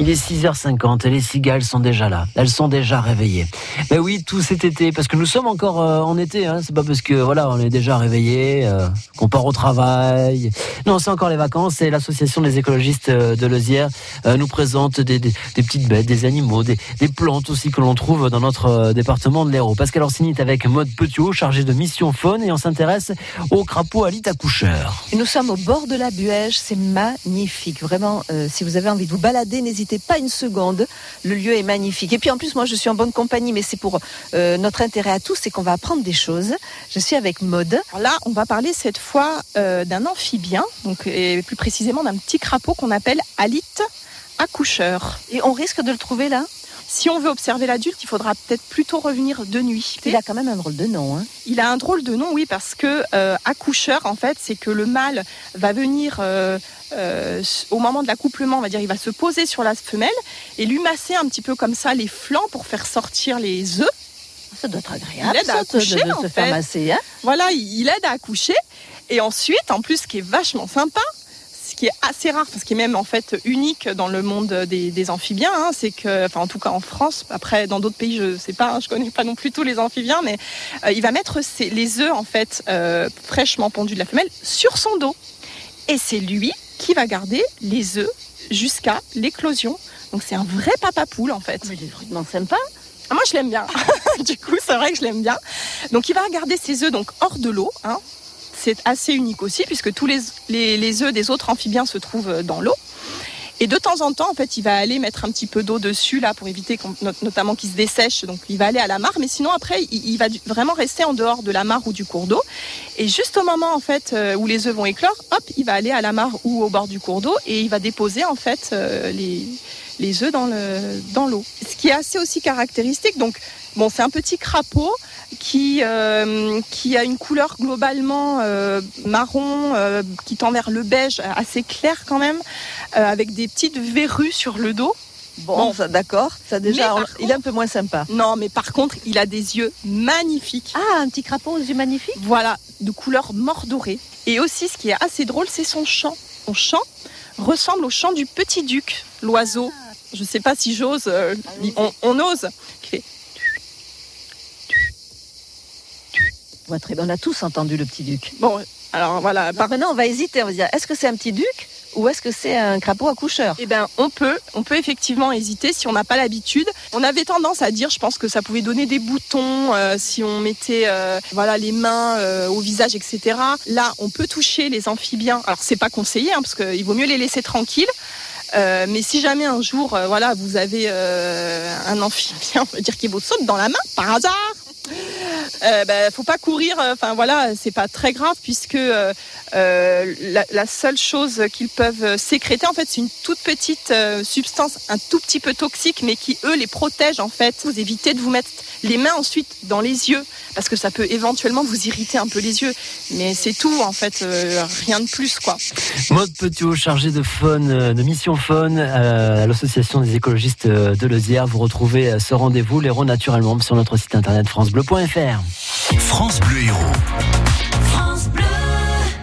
Il est 6h50 et les cigales sont déjà là. Elles sont déjà réveillées. Mais oui, tout cet été, parce que nous sommes encore euh, en été. Hein. C'est pas parce que voilà, on est déjà réveillés, euh, qu'on part au travail. Non, c'est encore les vacances. Et l'association des écologistes euh, de Lezière euh, nous présente des, des- des petites bêtes, des animaux, des, des plantes aussi que l'on trouve dans notre département de l'Hérault. Pascal Orsini est avec Maude Petiot, chargé de mission faune, et on s'intéresse au crapaud à accoucheur. Et Nous sommes au bord de la Buège, c'est magnifique. Vraiment, si vous avez envie de vous balader, n'hésitez pas une seconde. Le lieu est magnifique. Et puis en plus, moi, je suis en bonne compagnie, mais c'est pour euh, notre intérêt à tous, c'est qu'on va apprendre des choses. Je suis avec Maude. Là, on va parler cette fois euh, d'un amphibien, donc et plus précisément d'un petit crapaud qu'on appelle alite accoucheur. Et on risque de le trouver là? Si on veut observer l'adulte, il faudra peut-être plutôt revenir de nuit. Il a quand même un drôle de nom. Hein. Il a un drôle de nom, oui, parce que euh, accoucheur, en fait, c'est que le mâle va venir euh, euh, au moment de l'accouplement, on va dire, il va se poser sur la femelle et lui masser un petit peu comme ça les flancs pour faire sortir les œufs. Ça doit être agréable Il aide à accoucher, de, de en se fait. masser. Hein. Voilà, il il aide à accoucher. Et ensuite, en plus, ce qui est vachement sympa, ce qui est assez rare, ce qui est même en fait unique dans le monde des, des amphibiens, hein, c'est que, enfin en tout cas en France, après dans d'autres pays, je sais pas, hein, je connais pas non plus tous les amphibiens, mais euh, il va mettre ses- les œufs en fait euh, fraîchement pondus de la femelle sur son dos. Et c'est lui qui va garder les œufs jusqu'à l'éclosion. Donc c'est un vrai papa poule en fait. Mais il est drôlement sympa. Ah, moi, je l'aime bien. du coup, c'est vrai que je l'aime bien. Donc, il va garder ses œufs donc hors de l'eau. hein. C'est assez unique aussi, puisque tous les, les, œufs des autres amphibiens se trouvent euh, dans l'eau. Et de temps en temps, en fait, il va aller mettre un petit peu d'eau dessus, là, pour éviter notamment qu'il se dessèche. Donc, il va aller à la mare. Mais sinon, après, il, va vraiment rester en dehors de la mare ou du cours d'eau. Et juste au moment, en fait, euh, où les œufs vont éclore, hop, il va aller à la mare ou au bord du cours d'eau et il va déposer, en fait, euh, les, les œufs dans le dans l'eau. Ce qui est assez aussi caractéristique, donc bon, c'est un petit crapaud qui euh, qui a une couleur globalement euh, marron euh, qui tend vers le beige assez clair quand même, avec des petites verrues sur le dos. Bon, Bon. ça, d'accord. Ça déjà, on- il est un peu moins sympa. Non, mais par contre, il a des yeux magnifiques. Ah, un petit crapaud aux yeux magnifiques? Voilà, de couleur mordorée. Et aussi, ce qui est assez drôle, c'est son chant. Son chant ressemble au chant du petit duc, l'oiseau. Je sais pas si j'ose. euh, on, on ose. Qui fait Ouais, très bien. On a tous entendu le petit duc. Bon, alors voilà. Par maintenant, on va hésiter. On va dire, est-ce que c'est un petit duc ou est-ce que c'est un crapaud accoucheur? Eh ben, on peut, on peut effectivement hésiter si on n'a pas l'habitude. On avait tendance à dire, je pense que ça pouvait donner des boutons euh, si on mettait, euh, voilà, les mains euh, au visage, etc. Là, on peut toucher les amphibiens. Alors, c'est pas conseillé, hein, parce qu'il vaut mieux les laisser tranquilles. Euh, mais si jamais un jour, euh, voilà, vous avez euh, un amphibien, on va dire qui vous saute dans la main par hasard, euh, ben, faut pas courir. euh, Enfin voilà, c'est pas très grave puisque euh, euh, la, seule chose qu'ils peuvent sécréter, en fait, c'est une toute petite substance, un tout petit peu toxique, mais qui eux les protège en fait. Vous évitez de vous mettre les mains ensuite dans les yeux parce que ça peut éventuellement vous irriter un peu les yeux. Mais c'est tout en fait, rien de plus quoi. Maude Petiot, chargé de faune, de mission faune à l'association des écologistes de Lezière. Vous retrouvez ce rendez-vous, l'Héros naturellement, sur notre site internet francebleu.fr. France Bleu Héros.